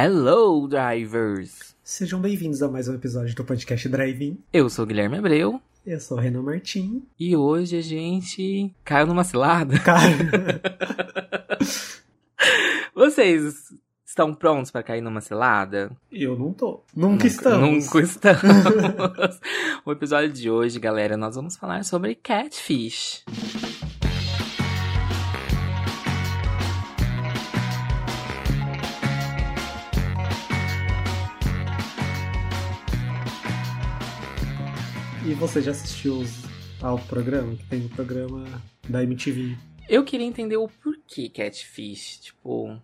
Hello, drivers! Sejam bem-vindos a mais um episódio do podcast Drive-In. Eu sou o Guilherme Abreu Eu sou o Renan Martim. e hoje a gente caiu numa cilada. Cara, Vocês estão prontos para cair numa cilada? eu não tô. Nunca, estamos. Nunca estamos. o episódio de hoje, galera, nós vamos falar sobre catfish. Você já assistiu ao programa? Que tem o programa da MTV. Eu queria entender o porquê catfish. Tipo,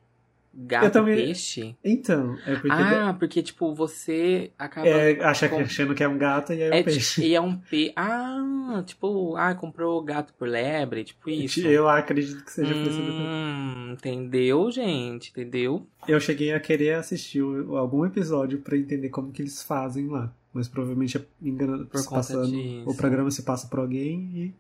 gato Eu também- peixe? Então, é porque Ah, porque, tipo, você acaba. é, acha que, achando que é um gato e aí é um É, peixe. e é um peixe. Ah, tipo, ah, comprou gato por lebre, tipo isso. Eu acredito que seja por isso. Hum, entendeu, gente? Entendeu? Eu cheguei a querer assistir algum episódio pra entender como que eles fazem lá. Mas provavelmente é Por se passando, disso. o programa se passa por alguém e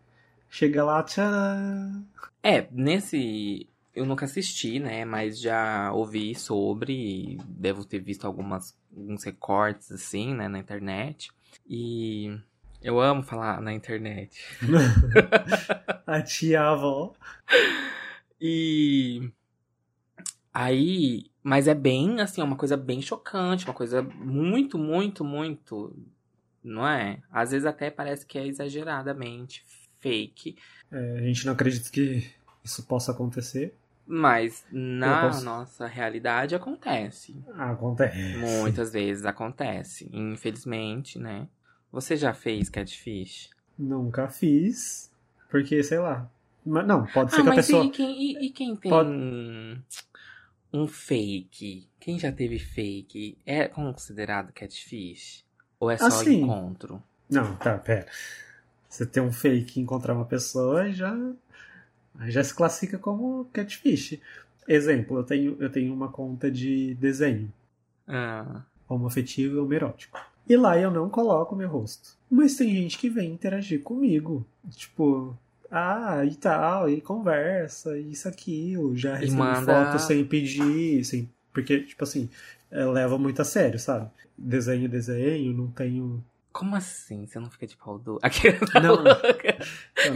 chega lá, tcharam. É, nesse. Eu nunca assisti, né? Mas já ouvi sobre. Devo ter visto algumas, alguns recortes, assim, né? Na internet. E. Eu amo falar na internet. a tia avó. E aí, mas é bem assim, é uma coisa bem chocante, uma coisa muito, muito, muito, não é? Às vezes até parece que é exageradamente fake, É, a gente não acredita que isso possa acontecer. mas na posso- nossa realidade acontece. Ah, acontece. Muitas vezes acontece, infelizmente, né? Você já fez catfish? Nunca fiz, porque, sei lá. Mas não, pode ser Ah, que a pessoa. e, quem, e, e quem tem Pode- um fake? Quem já teve fake? É considerado catfish? Ou é só Assim. encontro? Não, tá, pera. Você tem um fake e encontrar uma pessoa já. já se classifica como catfish. Exemplo, eu tenho, eu tenho uma conta de desenho, Ah, homoafetivo e homerótico. E lá eu não coloco meu rosto. Mas tem gente que vem interagir comigo. Tipo, ah, e tal, e conversa, isso, aquilo. Já recebi manda- foto sem pedir, sem... porque, tipo assim, é, leva muito a sério, sabe? Desenho, desenho, não tenho. como assim? Você não fica de pau duro? Aquela Não.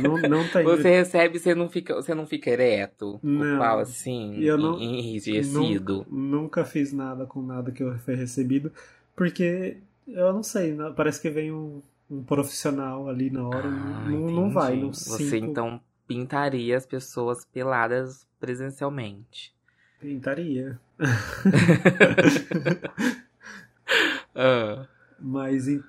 não, não tenho. Você recebe, você não fica, você não fica ereto? Não. O pau assim, Eu não- en- enrijecido? Nunca, nunca fiz nada com nada que eu foi recebido, porque eu não sei, né? parece que vem um, um profissional ali na hora, Ah, não, não vai, não Você sinto, então pintaria as pessoas peladas presencialmente. Tentaria. Ah. Mas en-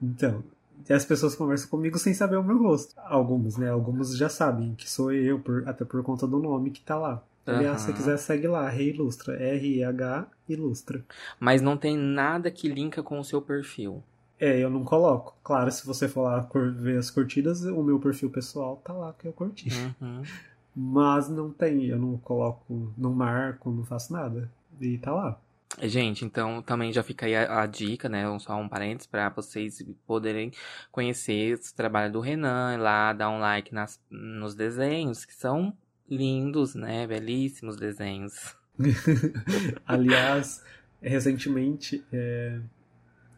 então, as pessoas conversam comigo sem saber o meu rosto. Algumas, né? Algumas já sabem que sou eu, por- até por conta do nome que tá lá. Aliás, se você Aham. quiser, segue lá, Rei Ilustra. R-E-H Ilustra. Mas não tem nada que linka com o seu perfil. É, eu não coloco. Claro, se você for lá ver as curtidas, o meu perfil pessoal tá lá que eu curti. Uhum. Mas não tem, eu não coloco, não marco, não faço nada. E tá lá. Gente, então também já fica aí a, a dica, né? Só um parênteses para vocês poderem conhecer o trabalho do Renan, ir lá dar um like nas, nos desenhos, que são lindos, né? Belíssimos desenhos. Aliás, recentemente, é,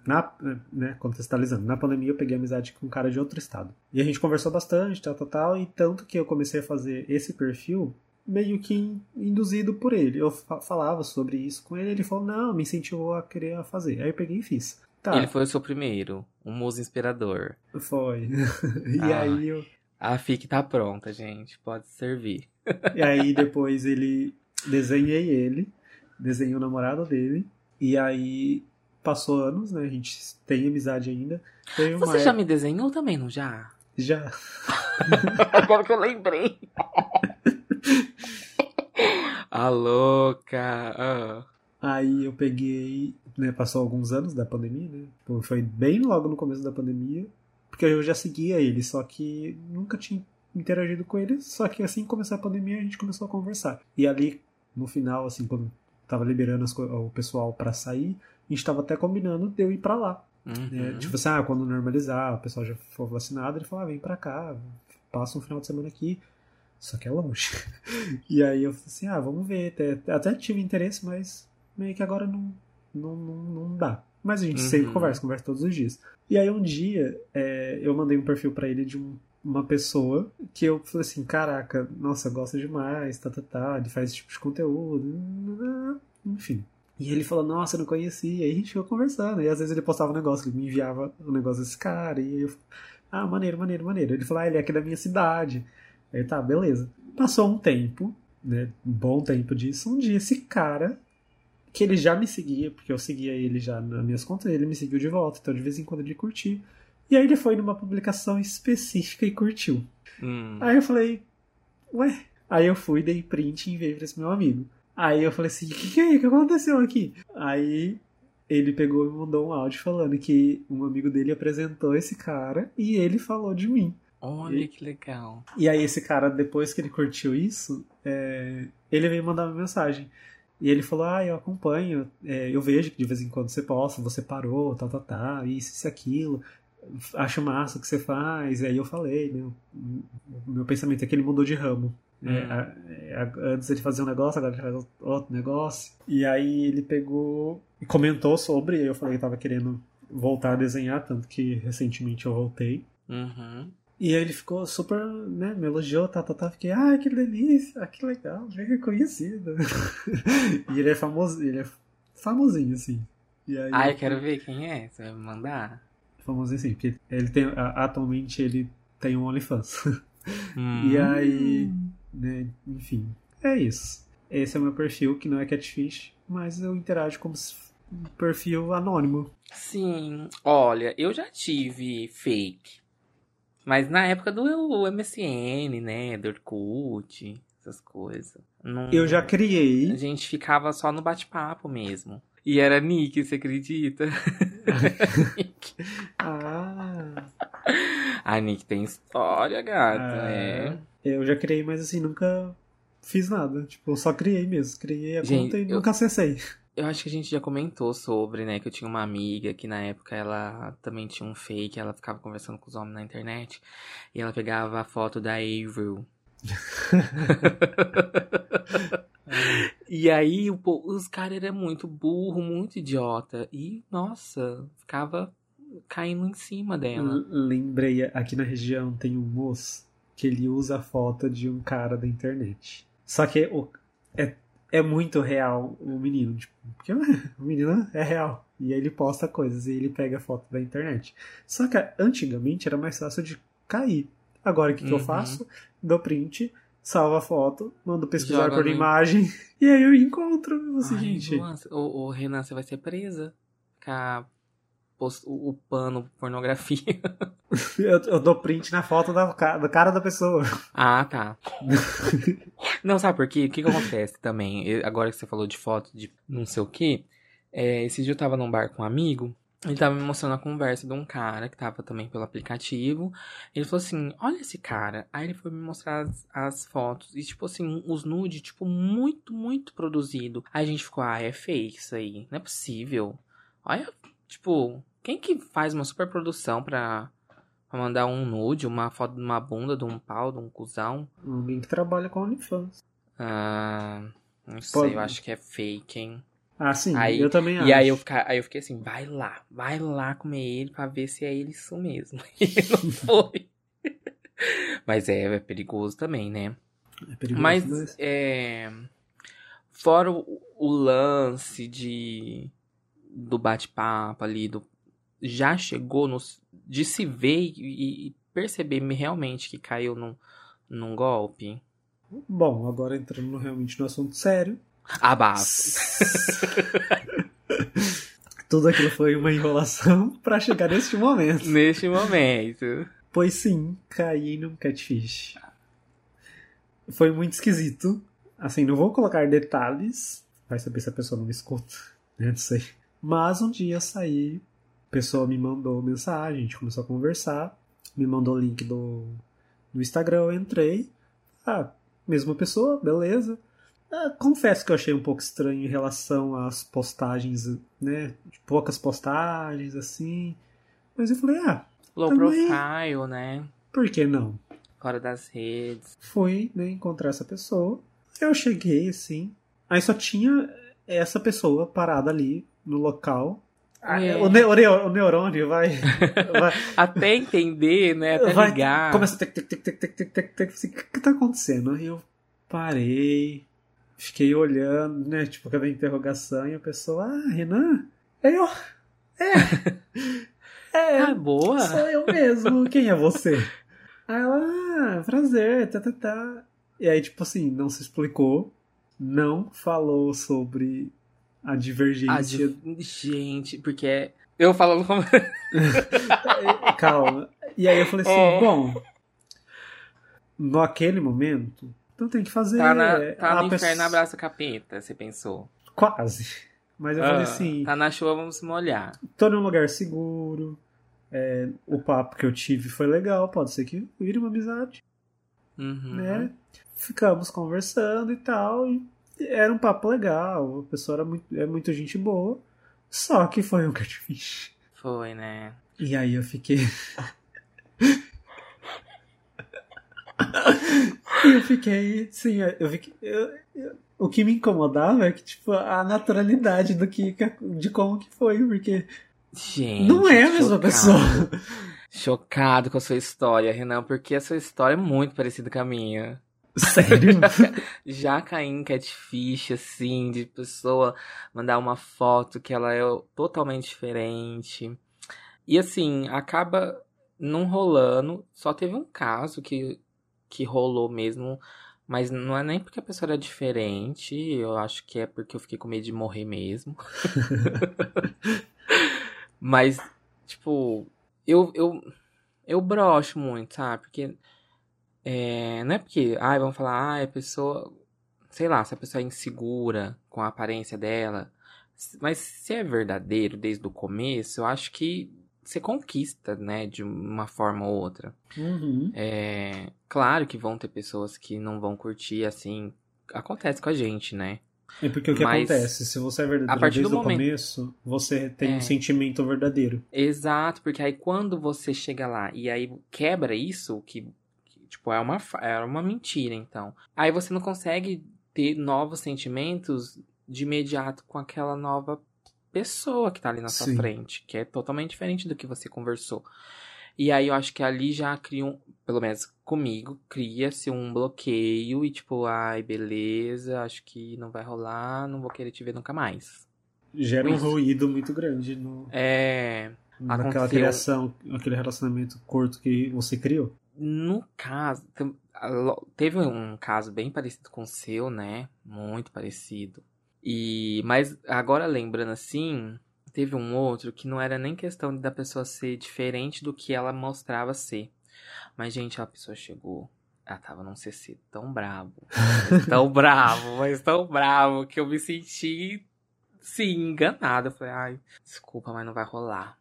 na, né, contextualizando, na pandemia eu peguei amizade com um cara de outro estado. E a gente conversou bastante, tal, tal, tal, e tanto que eu comecei a fazer esse perfil meio que induzido por ele. Eu fa- falava sobre isso com ele, ele falou, não, me incentivou a querer fazer. Aí eu peguei e fiz. Tá, Ele foi o seu primeiro, um muso inspirador. foi. e Ah. aí eu A FIC tá pronta, gente. Pode servir. E aí depois ele desenhei ele, desenhei o namorado dele, e aí passou anos, né? A gente tem amizade ainda. Uma Você já época- me desenhou também, não já? já. Agora que eu lembrei. A louca. Ah. Aí eu peguei, né? Passou alguns anos da pandemia, né? Foi bem logo no começo da pandemia, porque eu já seguia ele, só que nunca tinha interagido com ele, só que assim que começou a pandemia a gente começou a conversar. E ali, no final, assim, quando tava liberando as o pessoal pra sair, a gente tava até combinando de eu ir pra lá. Uhum. né? Tipo assim, ah, quando normalizar, o pessoal já for vacinado, ele falou, ah, vem pra cá, passa um final de semana aqui. Só que é longe. e aí eu falei assim, ah, vamos ver. Até, até tive interesse, mas meio que agora não, não, não, não dá. Mas a gente Uhum. sempre conversa, conversa todos os dias. E aí um dia é, eu mandei um perfil pra ele de um- uma pessoa que eu falei assim, caraca, nossa, eu gosto demais, tá, tá, tá, ele faz esse tipo de conteúdo, enfim. E ele falou, nossa, eu não conhecia. E a gente ficou conversando. E às vezes ele postava um negócio, ele me enviava um negócio desse cara. E eu, ah, maneiro, maneiro, maneiro. Ele falou, ah, ele é aqui da minha cidade. Aí tá, beleza. Passou um tempo, né? Um bom tempo disso. Um dia esse cara, que ele já me seguia, porque eu seguia ele já nas minhas contas, ele me seguiu de volta. Então de vez em quando ele curtia. E aí ele foi numa publicação específica e curtiu. Hum. Aí eu falei, ué? Aí eu fui, dei print e enviei pra esse meu amigo. Aí eu falei assim, o que, que é? O que aconteceu aqui? Aí ele pegou e mandou um áudio falando que um amigo dele apresentou esse cara e ele falou de mim. Olha que legal. E aí esse cara, depois que ele curtiu isso, é, ele veio mandar uma mensagem. E ele falou, ah, eu acompanho, é, eu vejo que de vez em quando você posta, você parou, tal, tal, tal, isso, isso, aquilo. Acho massa o que você faz. E aí eu falei? O meu pensamento é que ele mudou de ramo. É, Hum. é, antes ele fazia um negócio, agora ele faz outro negócio. E aí ele pegou e comentou sobre, e eu falei que tava querendo voltar a desenhar, tanto que recentemente eu voltei. Uhum. E aí ele ficou super, né, me elogiou, tá, tá, tá. Fiquei, ah, que delícia, ah, que legal, bem reconhecido. e ele é famoso, ele é famosinho, assim. E aí, Ah, eu quero ver quem é. Você vai me mandar? Famosinho, assim, porque ele tem, atualmente ele tem um OnlyFans. Hum. E aí, né, enfim, é isso. Esse é o meu perfil, que não é catfish, mas eu interajo como um perfil anônimo. Sim. Olha, eu já tive fake. Mas na época do MSN, né? Do Orkut, essas coisas. Não- Eu já A criei, gente ficava só no bate-papo mesmo. E era Nick, você acredita? ah, A Nick tem história, gata. Ah. É. Eu já criei, mas assim, nunca fiz nada. Tipo, eu só criei mesmo. Criei a Gente, conta e eu- nunca acessei. Eu acho que a gente já comentou sobre, né? Que eu tinha uma amiga que na época ela também tinha um fake, ela ficava conversando com os homens na internet e ela pegava a foto da Avril. e aí o po- os caras eram muito burro, muito idiota. E, nossa, ficava caindo em cima dela. Lembrei, aqui na região tem um moço que ele usa a foto de um cara da internet. Só que o- é, é muito real o menino. Tipo, porque o menino é real. E aí ele posta coisas e ele pega a foto da internet. Só que antigamente era mais fácil de cair. Agora o que, que eu Uhum. faço? Dou print, salvo a foto, mando pesquisar Joga por no- imagem e aí eu encontro. Eu Assim, Ai, gente, nossa, ô, ô, Renan, você vai ser presa. Ficar post- o, o pano pornografia. eu, eu dou print na foto da, do cara da pessoa. Ah, tá. não, sabe por quê? O que, que acontece também? Eu- agora que você falou de foto de não sei o quê, é, esse dia eu tava num bar com um amigo, ele tava me mostrando a conversa de um cara que tava também pelo aplicativo. Ele falou assim: Olha esse cara. Aí ele foi me mostrar as, as fotos. E, tipo assim, os nude, tipo, muito, muito produzido. Aí a gente ficou: Ah, é fake isso aí. Não é possível. Olha, tipo, quem que faz uma super produção pra, pra mandar um nude, uma foto de uma bunda, de um pau, de um cuzão? Alguém que trabalha com OnlyFans. Ah, não sei, Pode- eu acho que é fake, hein? Ah, sim, Aí- eu também acho. E aí eu, aí eu fiquei assim, vai lá, vai lá comer ele pra ver se é ele isso mesmo. E não foi. Mas é, é perigoso também, né? É perigoso, Mas, mas... é. Fora o, o lance de. Do bate-papo ali, do. Já chegou nos, de se ver e, e perceber realmente que caiu num, num golpe? Bom, agora entrando no- realmente no assunto sério. Abafa. Tudo aquilo foi uma enrolação pra chegar neste momento. Neste momento. Pois sim, caí num catfish. Foi muito esquisito. Assim, não vou colocar detalhes. Vai saber se a pessoa não me escuta. né? Não sei. Mas um dia eu saí, a pessoa me mandou mensagem, a gente começou a conversar, me mandou o link do, do Instagram, eu entrei. Ah, mesma pessoa, beleza. Ah, confesso que eu achei um pouco estranho em relação às postagens, né? Poucas postagens, assim. Mas eu falei, ah, Low Também- profile, né? por que não? Fora das redes. fui né, encontrar essa pessoa. Eu cheguei assim. Aí só tinha essa pessoa parada ali no local. Ah, é. O, ne o, ne o, neurônio vai, vai... até entender, né? Até vai, ligar. Começa assim, o que tá acontecendo? E eu parei, fiquei olhando, né? Tipo, aquela interrogação e a pessoa, ah, Renan? é eu, é, é, ah, boa. sou eu mesmo, quem é você? Aí ela, ah, prazer, tá, tá, tá. E aí, tipo assim, não se explicou, não falou sobre a divergência. de- Gente, porque é- eu falando como. Calma. E aí eu falei assim, É. bom, naquele momento, então tem que fazer. Tá, na, tá a no pessoa- inferno, abraça capeta, você pensou. Quase. Mas eu falei Ah, assim, Tá na chuva, vamos se molhar. tô num lugar seguro, é, o papo que eu tive foi legal, pode ser que vire uma amizade, Uhum. né? Ficamos conversando e tal, e era um papo legal, a pessoa era muito, é muito gente boa, só que foi um catfish. Foi, né? E aí eu fiquei. e eu fiquei, sim, eu fiquei. eu- eu- o que me incomodava é que, tipo, a naturalidade do que, de como que foi, porque Gente. não é a mesma chocado. pessoa. Chocado com a sua história, Renan, porque a sua história é muito parecida com a minha. Sério? Já caí em catfish, assim, de pessoa mandar uma foto que ela é totalmente diferente. E assim, acaba não rolando. Só teve um caso que, que rolou mesmo. Mas não é nem porque a pessoa era diferente. Eu acho que é porque eu fiquei com medo de morrer mesmo. mas, tipo, eu, eu, eu broxo muito, sabe? Porque é, não é porque, ai, vamos falar, ai, a pessoa, sei lá, se a pessoa é insegura com a aparência dela, mas se é verdadeiro desde o começo, eu acho que você conquista, né, de uma forma ou outra. Uhum. É, claro que vão ter pessoas que não vão curtir, assim, acontece com a gente, né? É porque o que Mas, acontece? Se você é verdadeiro a partir desde do o momento- começo, você tem É. um sentimento verdadeiro. Exato, porque aí quando você chega lá e aí quebra isso, que, tipo, é uma, fa- é uma mentira, então. Aí você não consegue ter novos sentimentos de imediato com aquela nova pessoa que tá ali na sua Sim. frente, que é totalmente diferente do que você conversou. E aí eu acho que ali já cria um, pelo menos comigo, cria-se um bloqueio e tipo, ai, beleza, acho que não vai rolar, não vou querer te ver nunca mais. Gera um Isso. ruído muito grande no, É. naquela Aconteceu. criação, aquele relacionamento curto que você criou. No caso, teve um caso bem parecido com o seu, né? Muito parecido. E mas agora lembrando assim, teve um outro que não era nem questão da pessoa ser diferente do que ela mostrava ser. Mas gente, a pessoa chegou, ela tava num CC tão bravo, tão bravo, mas tão bravo que eu me senti sim enganada. Eu falei, ai, desculpa, mas não vai rolar.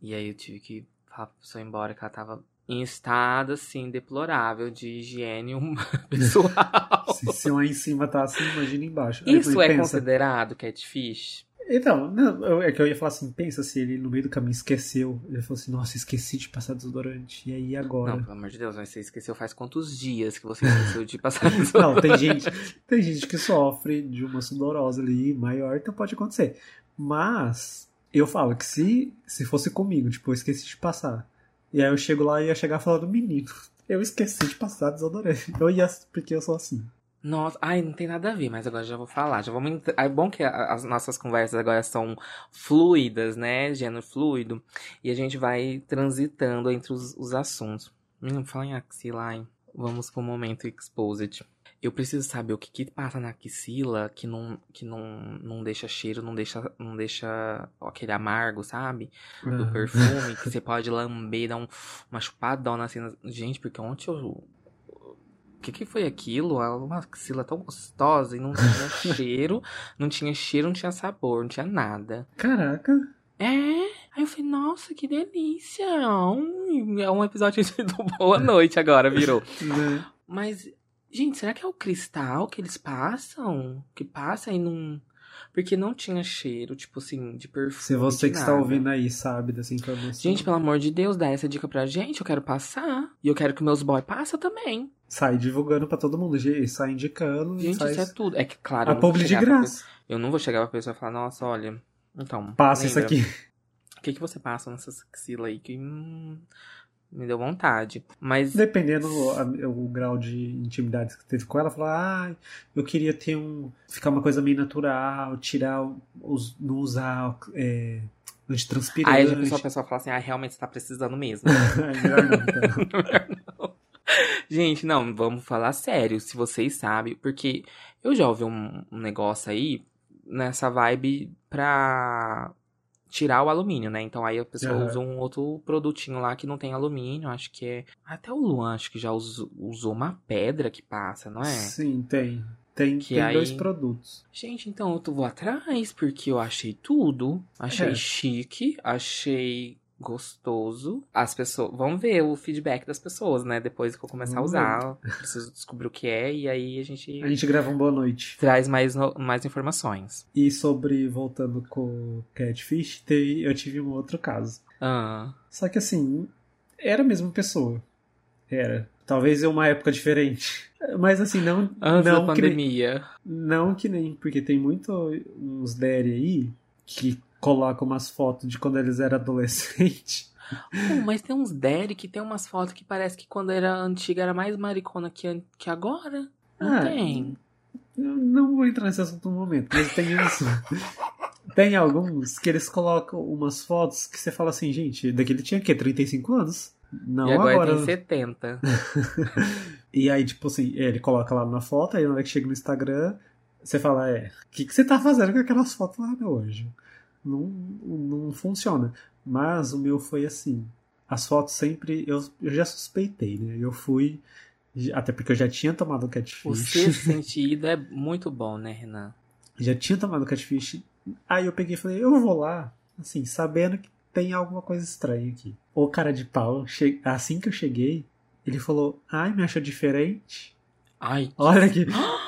E aí eu tive que falar pra pessoa ir embora que ela tava em estado, assim, deplorável de higiene pessoal. Se, se lá em cima tá assim, imagina embaixo. Aí Isso é pensa, considerado catfish? Então, não, é que eu ia falar assim, pensa se ele no meio do caminho esqueceu. Ele falou assim, nossa, esqueci de passar desodorante. E aí agora? Não, pelo amor de Deus, mas você esqueceu faz quantos dias que você esqueceu de passar isso? Não, tem gente, tem gente que sofre de uma sudorose ali maior, então pode acontecer. Mas eu falo que se, se fosse comigo, tipo, eu esqueci de passar. E aí eu chego lá e ia chegar falando, menino, eu esqueci de passar desodorante. Eu ia, porque eu sou assim. Nossa, ai, não tem nada a ver, mas agora já vou falar. Já vamos. É bom que as nossas conversas agora são fluidas, né? Gênero fluido. E a gente vai transitando entre os, os assuntos. Hum, fala em axila, hein? Vamos pro momento exposed. Eu preciso saber o que que passa na axila que não, que não, não deixa cheiro, não deixa, não deixa aquele amargo, sabe? Do perfume, que você pode lamber, dar um, uma assim. na- Gente, porque ontem eu. O que, que foi aquilo? Ela- Uma axila tão gostosa e não tinha cheiro, não tinha cheiro, não tinha sabor, não tinha nada. Caraca. É, aí eu falei, nossa, que delícia! É um episódio do Boa Noite agora, virou. Né? Mas, gente, será que é o cristal que eles passam? Que passa e não. Porque não tinha cheiro, tipo assim, de perfume. Se você que está ouvindo aí sabe dessa informação. Gente, pelo amor de Deus, dá essa dica pra gente. Eu quero passar. E eu quero que meus boys passem também. Sai divulgando pra todo mundo, gente, sai indicando. Gente, sai... isso é tudo. É que, claro. A publi de graça. pessoa- Eu não vou chegar pra pessoa e falar, nossa, olha. Então. Passa isso lembra? aqui. O que, que você passa nessa axila aí que hum, me deu vontade. Mas. Dependendo o grau de intimidade que teve com ela, falou: ah, eu queria ter um. ficar uma coisa meio natural, tirar os. não usar é, antitranspirante. Aí a pessoa, a pessoa fala assim, ah, realmente você tá precisando mesmo. Melhor não, então. Gente, não, vamos falar sério, se vocês sabem, porque eu já ouvi um, um negócio aí nessa vibe pra tirar o alumínio, né? Então aí a pessoa Aham. usa um outro produtinho lá que não tem alumínio, acho que é. Até o Luan, acho que já usou, usou uma pedra que passa, não é? Sim, tem. Tem, Que tem aí- dois produtos. Gente, então eu vou atrás, porque eu achei tudo. Achei É. chique, achei gostoso. As pessoas. Vamos ver o feedback das pessoas, né? Depois que eu começar a usar. Preciso descobrir o que é e aí a gente A gente grava um boa noite. traz mais, no- mais informações. E sobre, voltando com o Catfish, teve- eu tive um outro caso. Ah, Só que assim, era a mesma pessoa. Era. Talvez em uma época diferente. Mas assim, não, antes não, da que nem, pandemia. não que nem. Porque tem muito uns Derry aí que colocam umas fotos de quando eles eram adolescentes. Pô, mas tem uns Derek que tem umas fotos que parece que quando era antiga era mais maricona que, que agora. Não Ah, tem. Eu não vou entrar nesse assunto no momento, mas tem isso. tem alguns que eles colocam umas fotos que você fala assim, gente, daquele tinha o quê? 35 anos? Não e agora, agora. tem 70. E aí, tipo assim, ele coloca lá na foto, aí na hora que chega no Instagram, você fala, é, o que, que você tá fazendo com aquelas fotos lá hoje? Não, não funciona. Mas o meu foi assim. As fotos sempre. Eu, eu já suspeitei, né? Eu fui. Até porque eu já tinha tomado O catfish. sexto sentido é muito bom, né, Renan? já tinha tomado catfish. Aí eu peguei e falei, eu vou lá, assim, sabendo que tem alguma coisa estranha aqui. O cara de pau, che- assim que eu cheguei, ele falou, ai, me achou diferente. Ai, Olha aqui.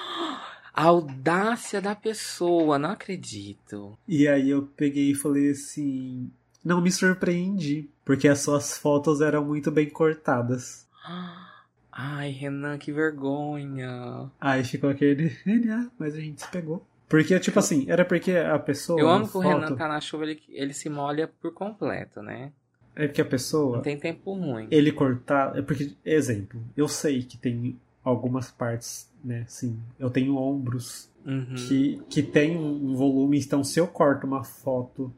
A audácia da pessoa, não acredito. E aí eu peguei e falei assim, não me surpreendi, porque as suas fotos eram muito bem cortadas. Ai, Renan, que vergonha. Aí ficou aquele, ele, ah, mas a gente se pegou. Porque, tipo assim, era porque a pessoa. Eu amo que o foto, Renan tá na chuva, ele, ele se molha por completo, né? É porque a pessoa. Não tem tempo ruim. ele cortar. É porque, exemplo, eu sei que tem algumas partes, né? Sim, eu tenho ombros Uhum. que, que tem um volume, então se eu corto uma foto,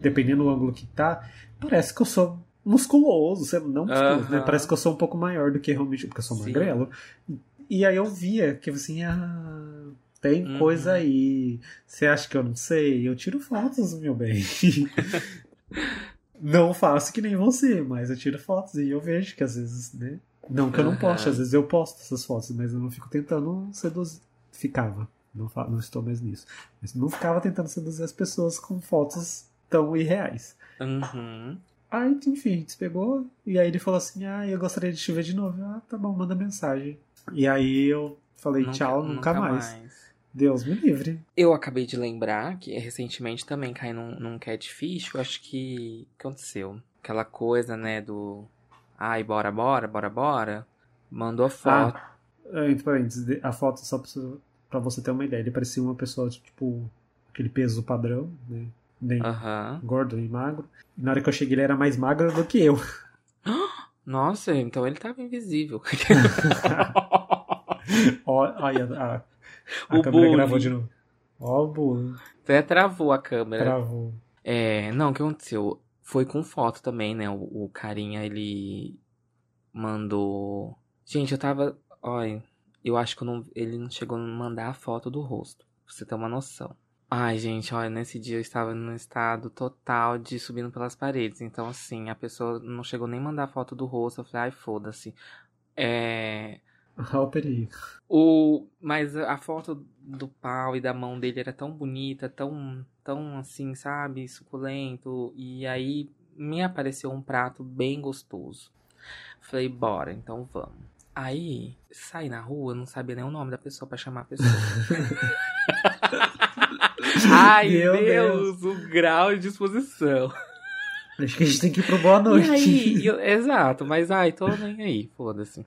dependendo do ângulo que tá, parece que eu sou musculoso, sei não musculoso, né? Aham. Parece que eu sou um pouco maior do que realmente, porque eu sou Sim. magrelo. E aí eu via que assim, ah, tem Uhum. coisa aí. Você acha que eu não sei? Eu tiro fotos, meu bem. não faço que nem você, mas eu tiro fotos e eu vejo que às vezes, né? Não que eu não poste, às vezes eu posto essas fotos, mas eu não fico tentando seduzir. Ficava. Não, não estou mais nisso. Mas não ficava tentando seduzir as pessoas com fotos tão irreais. Uhum. Aí, enfim, a gente se pegou. E aí ele falou assim: Ah, eu gostaria de te ver de novo. Ah, tá bom, manda mensagem. E aí eu falei tchau, nunca, mais. Deus me livre. Eu acabei de lembrar que recentemente também caí num, num catfish. Eu acho que. O que aconteceu? Aquela coisa, né, do. Ai, bora, bora, bora, bora. Mandou a foto. Ah, Entre parênteses, a foto, só pra, você- ter uma ideia, ele parecia uma pessoa, tipo, aquele peso padrão, né? Nem Aham. gordo, nem magro. E na hora que eu cheguei, ele era mais magro do que eu. Nossa, então ele tava invisível. Olha, a, a O câmera bullying. gravou de novo. Ó, o bullying. Até travou a câmera. Travou. É, não, o que aconteceu? Foi com foto também, né? O, o carinha, ele mandou. Gente, eu tava. Olha, eu acho que eu não, ele não chegou a mandar a foto do rosto. Pra você ter uma noção. Ai, gente, olha, nesse dia eu estava num estado total de subindo pelas paredes. Então, assim, a pessoa não chegou nem a mandar a foto do rosto. Eu falei, ai, foda-se. É. Olha o mas a foto do pau e da mão dele era tão bonita, tão, tão assim, sabe, suculento. E aí me apareceu um prato bem gostoso. Falei, bora, então vamos. Aí, saí na rua, não sabia nem o nome da pessoa pra chamar a pessoa. Ai, Meu Deus, o grau de disposição. Acho que a gente tem que ir pro boa noite. Aí, eu- exato, mas ai, tô nem aí, foda-se.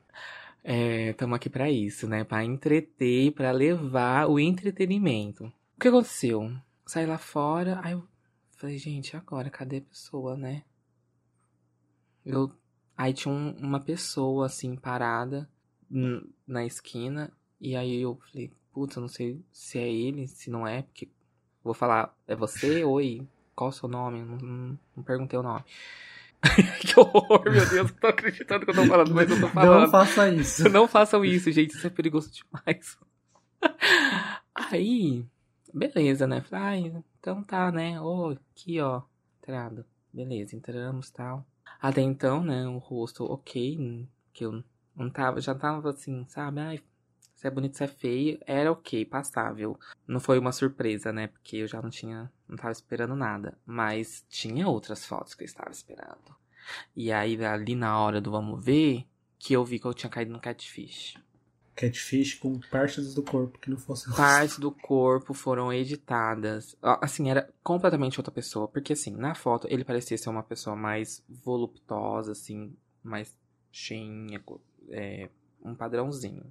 É, tamo aqui pra isso, né? Pra entreter, pra levar o entretenimento. O que aconteceu? Saí lá fora, aí eu falei, gente, agora? Cadê a pessoa, né? Eu, aí tinha um- uma pessoa, assim, parada na esquina, e aí eu falei, puta, eu não sei se é ele, se não é, porque vou falar, é você? Oi, qual o seu nome? Não, não- não perguntei o nome. que horror, meu Deus, não tô acreditando que eu tô falando, mas eu tô falando. Não faça isso. Não façam isso, gente, isso é perigoso demais. Aí, beleza, né? Falei, ah, então tá, né? Ô, aqui, ó, entrada. Beleza, entramos tal. Até então, né, o rosto ok, que eu não tava, já tava assim, sabe? Ai, se é bonito, se é feio, era ok, passável. Não foi uma surpresa, né? Porque eu já não tinha, não tava esperando nada. Mas tinha outras fotos que eu estava esperando. E aí, ali na hora do vamos ver, que eu vi que eu tinha caído no catfish. Catfish com partes do corpo que não fossem Partes do corpo foram editadas. Ó, Assim, era completamente outra pessoa. Porque, assim, na foto ele parecia ser uma pessoa mais voluptuosa, assim, mais cheinha, é, um padrãozinho.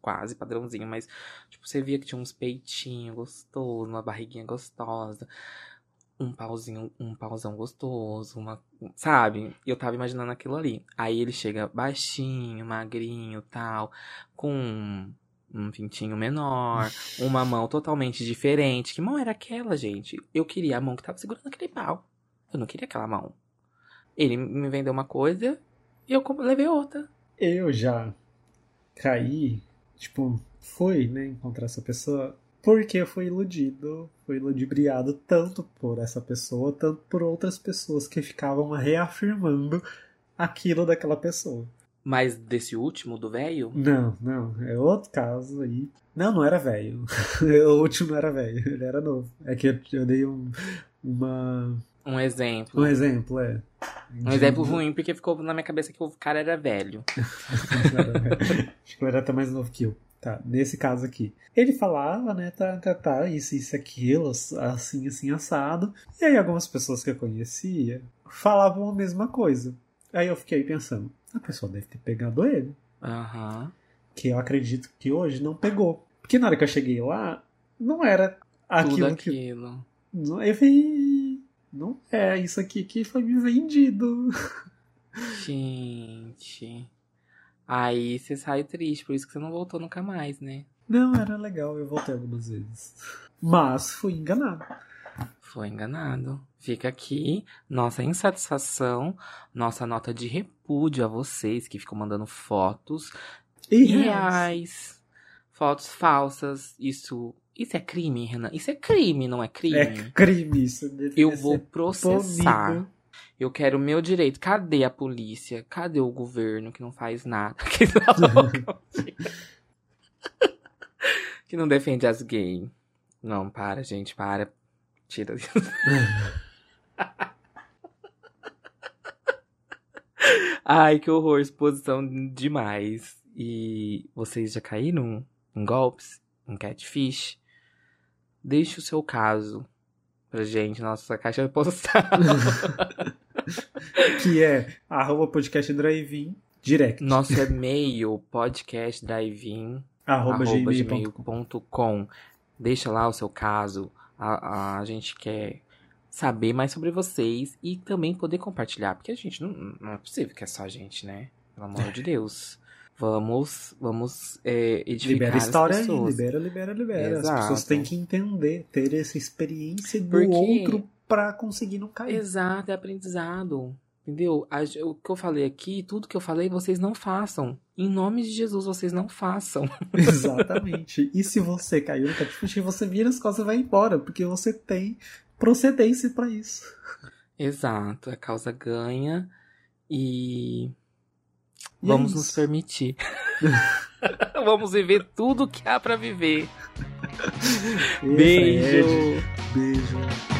Quase padrãozinho, mas, tipo, você via que tinha uns peitinhos gostosos, uma barriguinha gostosa, um pauzinho, um pauzão gostoso, uma. Sabe? Eu tava imaginando aquilo ali. Aí ele chega baixinho, magrinho tal, com um- um pintinho menor, uma mão totalmente diferente. Que mão era aquela, gente? Eu queria a mão que tava segurando aquele pau. Eu não queria aquela mão. Ele me vendeu uma coisa e eu levei outra. Eu já caí, tipo, fui, né, encontrar essa pessoa porque fui iludido, fui ludibriado tanto por essa pessoa, tanto por outras pessoas que ficavam reafirmando aquilo daquela pessoa. Mas desse último, do velho? Não, não, é outro caso aí. Não, não era velho. o último não era velho, ele era novo. É que eu, eu dei um, uma, Um exemplo. um exemplo, é. Um exemplo ruim, porque ficou na minha cabeça que o cara era velho. Acho que ele era até mais novo que eu. Tá, nesse caso aqui. Ele falava, né, tá, tá, tá, isso, isso, aquilo, assim, assim, assado. E aí algumas pessoas que eu conhecia falavam a mesma coisa. Aí eu fiquei pensando, a pessoa deve ter pegado ele. Aham. Que eu acredito que hoje não pegou. Porque na hora que eu cheguei lá, não era Tudo aquilo que. aquilo. Eu falei, não é isso aqui que foi me vendido. Gente. Aí você saiu triste, por isso que você não voltou nunca mais, né? Não, era legal, eu voltei algumas vezes. Mas fui enganado. Foi enganado. Fica aqui nossa insatisfação, nossa nota de repúdio a vocês que ficam mandando fotos E irreais, fotos falsas. Isso, isso é crime, Renan? Isso é crime, não é crime? É crime isso. Eu vou processar. punido. Eu quero o meu direito. Cadê a polícia? Cadê o governo que não faz nada? Que não, que não defende as gays. Não, para, gente, para. Tira isso. Ai, que horror, exposição demais. E vocês já caíram em golpes? Em catfish? Deixe o seu caso pra gente, nossa caixa postal. Que é arroba podcast drive direct. Nosso e-mail, podcastdrivein, arroba, arroba gmail.com. gmail.com. Deixa lá o seu caso. A, a gente quer saber mais sobre vocês e também poder compartilhar. Porque a gente não, não é possível que é só a gente, né? Pelo amor de Deus. Vamos, vamos é, edificar Libera a história as aí, pessoas. libera, libera, libera. As Exato. pessoas têm que entender, ter essa experiência do Porque- outro pra conseguir não cair. Exato, é aprendizado. Entendeu? O que eu falei aqui, tudo que eu falei, vocês não façam. Em nome de Jesus, vocês não façam. Exatamente. E se você caiu no catfish, você vira as costas e vai embora, porque você tem procedência pra isso. Exato, a causa ganha e E vamos é nos permitir. vamos viver tudo que há pra viver. Beijo. Beijo.